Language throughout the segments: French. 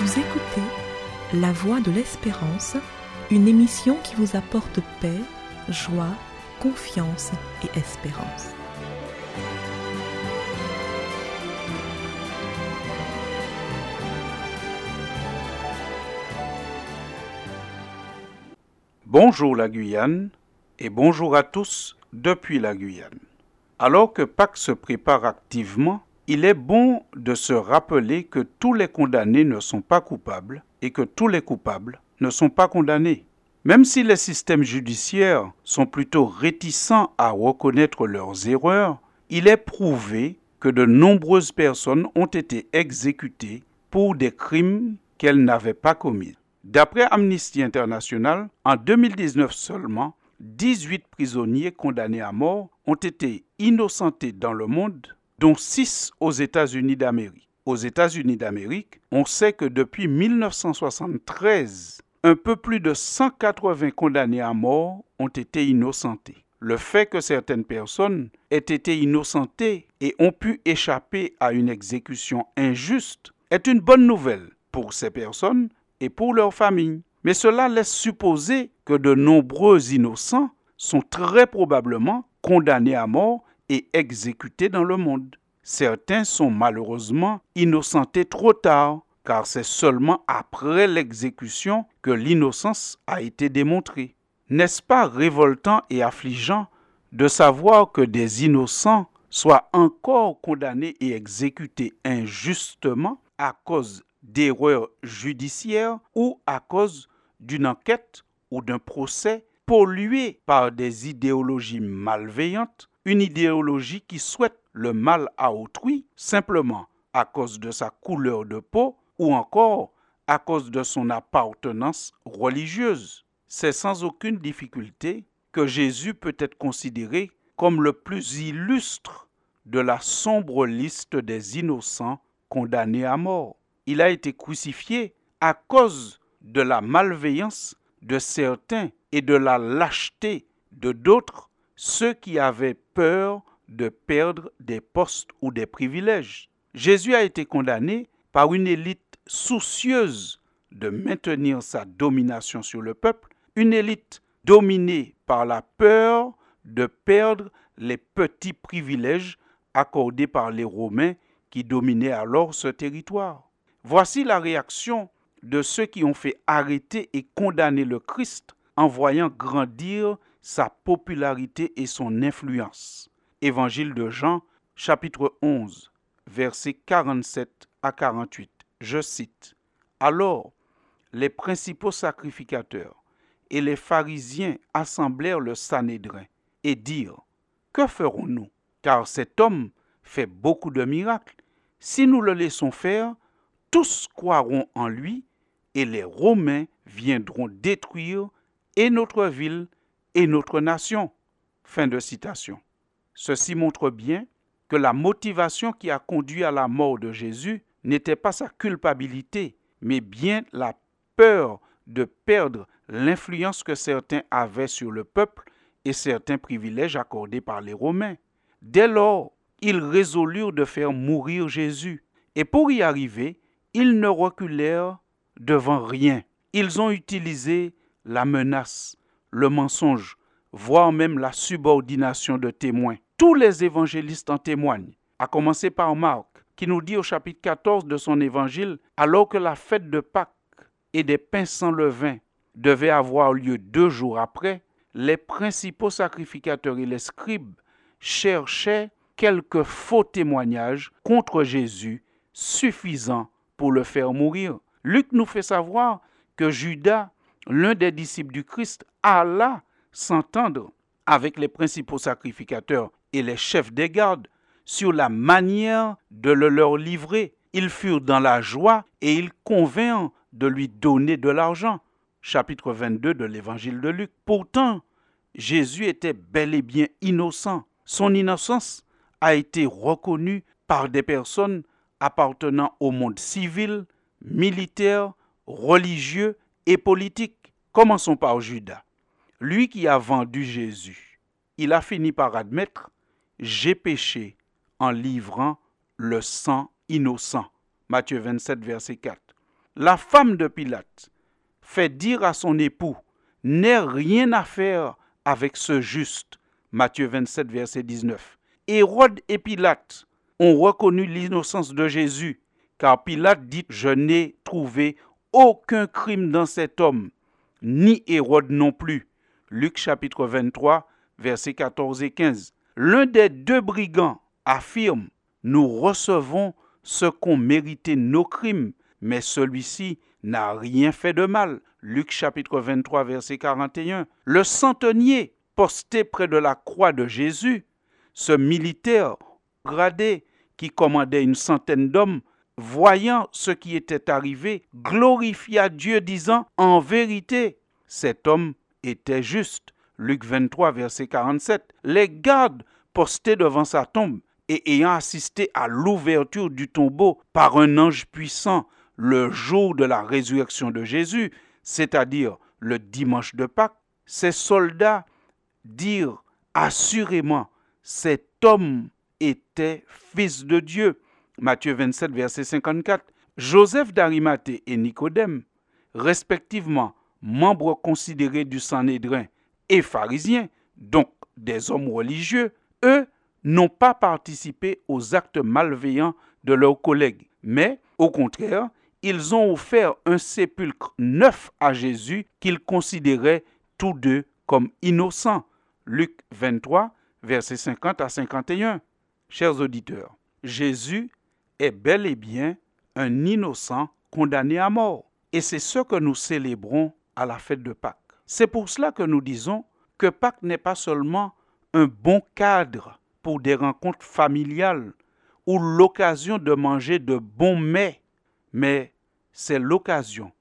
Vous écoutez La Voix de l'Espérance, une émission qui vous apporte paix, joie, confiance et espérance. Bonjour la Guyane et bonjour à tous depuis la Guyane. Alors que Pâques se prépare activement, il est bon de se rappeler que tous les condamnés ne sont pas coupables et que tous les coupables ne sont pas condamnés. Même si les systèmes judiciaires sont plutôt réticents à reconnaître leurs erreurs, il est prouvé que de nombreuses personnes ont été exécutées pour des crimes qu'elles n'avaient pas commis. D'après Amnesty International, en 2019 seulement, 18 prisonniers condamnés à mort ont été innocentés dans le monde, dont 6 aux États-Unis d'Amérique. Aux États-Unis d'Amérique, on sait que depuis 1973, un peu plus de 180 condamnés à mort ont été innocentés. Le fait que certaines personnes aient été innocentées et ont pu échapper à une exécution injuste est une bonne nouvelle pour ces personnes et pour leurs familles. Mais cela laisse supposer que de nombreux innocents sont très probablement condamnés à mort et exécutés dans le monde. Certains sont malheureusement innocentés trop tard, car c'est seulement après l'exécution que l'innocence a été démontrée. N'est-ce pas révoltant et affligeant de savoir que des innocents soient encore condamnés et exécutés injustement à cause d'erreurs judiciaires ou à cause d'une enquête ou d'un procès pollué par des idéologies malveillantes, une idéologie qui souhaite le mal à autrui simplement à cause de sa couleur de peau ou encore à cause de son appartenance religieuse. C'est sans aucune difficulté que Jésus peut être considéré comme le plus illustre de la sombre liste des innocents condamnés à mort. Il a été crucifié à cause de la malveillance de certains et de la lâcheté de d'autres, ceux qui avaient peur de perdre des postes ou des privilèges. Jésus a été condamné par une élite soucieuse de maintenir sa domination sur le peuple, une élite dominée par la peur de perdre les petits privilèges accordés par les Romains qui dominaient alors ce territoire. Voici la réaction de ceux qui ont fait arrêter et condamner le Christ en voyant grandir sa popularité et son influence. Évangile de Jean, chapitre 11, versets 47 à 48. Je cite. Alors, les principaux sacrificateurs et les pharisiens assemblèrent le Sanhédrin et dirent Que ferons-nous? Car cet homme fait beaucoup de miracles. Si nous le laissons faire, tous croiront en lui et les Romains viendront détruire et notre ville et notre nation. Fin de citation. Ceci montre bien que la motivation qui a conduit à la mort de Jésus n'était pas sa culpabilité, mais bien la peur de perdre l'influence que certains avaient sur le peuple et certains privilèges accordés par les Romains. Dès lors, ils résolurent de faire mourir Jésus, et pour y arriver, ils ne reculèrent devant rien. Ils ont utilisé la menace, le mensonge, voire même la subordination de témoins. Tous les évangélistes en témoignent, à commencer par Marc, qui nous dit au chapitre 14 de son évangile, alors que la fête de Pâques et des pains sans levain devait avoir lieu deux jours après, les principaux sacrificateurs et les scribes cherchaient quelques faux témoignages contre Jésus suffisants pour le faire mourir. Luc nous fait savoir que Judas, l'un des disciples du Christ, alla s'entendre avec les principaux sacrificateurs et les chefs des gardes sur la manière de le leur livrer. Ils furent dans la joie et ils convinrent de lui donner de l'argent. Chapitre 22 de l'évangile de Luc. Pourtant, Jésus était bel et bien innocent. Son innocence a été reconnue par des personnes appartenant au monde civil, militaire, religieux et politique. Commençons par Judas. Lui qui a vendu Jésus, il a fini par admettre J'ai péché en livrant le sang innocent. Matthieu 27, verset 4. La femme de Pilate fait dire à son époux, N'aie rien à faire avec ce juste. Matthieu 27, verset 19. Hérode et Pilate ont reconnu l'innocence de Jésus, car Pilate dit, Je n'ai trouvé aucun crime dans cet homme, ni Hérode non plus. Luc chapitre 23, versets 14 et 15. L'un des deux brigands affirme, Nous recevons ce qu'ont mérité nos crimes, mais celui-ci n'a rien fait de mal. Luc chapitre 23 verset 41. Le centenier posté près de la croix de Jésus, ce militaire gradé qui commandait une centaine d'hommes, voyant ce qui était arrivé, glorifia Dieu disant, En vérité, cet homme était juste. Luc 23 verset 47. Les gardes postés devant sa tombe et ayant assisté à l'ouverture du tombeau par un ange puissant le jour de la résurrection de Jésus, c'est-à-dire le dimanche de Pâques, ces soldats dirent assurément, cet homme était fils de Dieu. Matthieu 27, verset 54. Joseph d'Arimathée et Nicodème, respectivement membres considérés du Sanhédrin et pharisiens, donc des hommes religieux, eux n'ont pas participé aux actes malveillants de leurs collègues, mais au contraire, ils ont offert un sépulcre neuf à Jésus qu'ils considéraient tous deux comme innocents. Luc 23, versets 50 à 51. Chers auditeurs, Jésus est bel et bien un innocent condamné à mort. Et c'est ce que nous célébrons à la fête de Pâques. C'est pour cela que nous disons que Pâques n'est pas seulement un bon cadre pour des rencontres familiales ou l'occasion de manger de bons mets, mais c'est l'occasion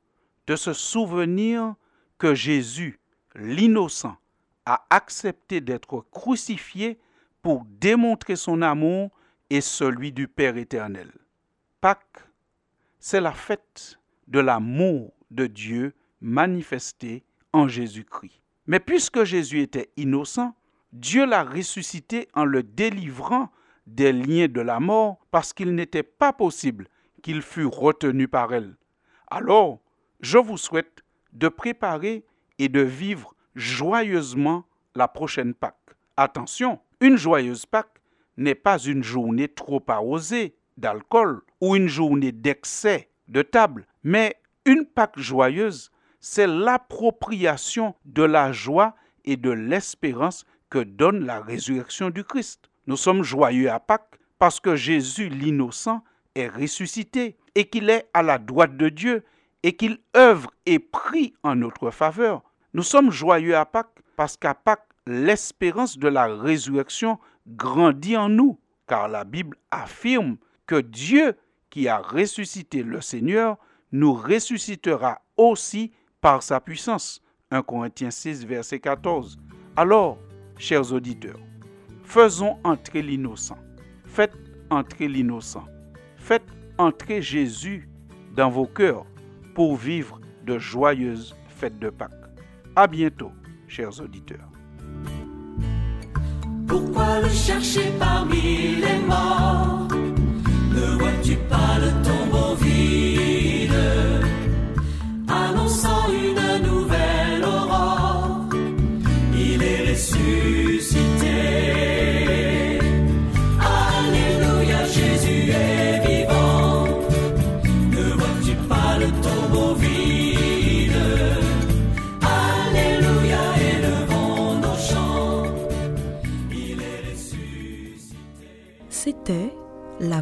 de se souvenir que Jésus, l'innocent, a accepté d'être crucifié pour démontrer son amour et celui du Père éternel. Pâques, c'est la fête de l'amour de Dieu manifesté en Jésus-Christ. Mais puisque Jésus était innocent, Dieu l'a ressuscité en le délivrant des liens de la mort parce qu'il n'était pas possible qu'il fût retenu par elle. Alors, je vous souhaite de préparer et de vivre joyeusement la prochaine Pâque. Attention, une joyeuse Pâque n'est pas une journée trop arrosée d'alcool ou une journée d'excès de table, mais une Pâque joyeuse, c'est l'appropriation de la joie et de l'espérance que donne la résurrection du Christ. Nous sommes joyeux à Pâques parce que Jésus l'innocent est ressuscité et qu'il est à la droite de Dieu et qu'il œuvre et prie en notre faveur. Nous sommes joyeux à Pâques parce qu'à Pâques, l'espérance de la résurrection grandit en nous, car la Bible affirme que Dieu qui a ressuscité le Seigneur nous ressuscitera aussi par sa puissance. 1 Corinthiens 6, verset 14. Alors, chers auditeurs, faisons entrer l'innocent. Faites entrer l'innocent. Faites entrer Jésus dans vos cœurs pour vivre de joyeuses fêtes de Pâques. À bientôt, chers auditeurs. Pourquoi le chercher parmi les morts? Ne vois-tu pas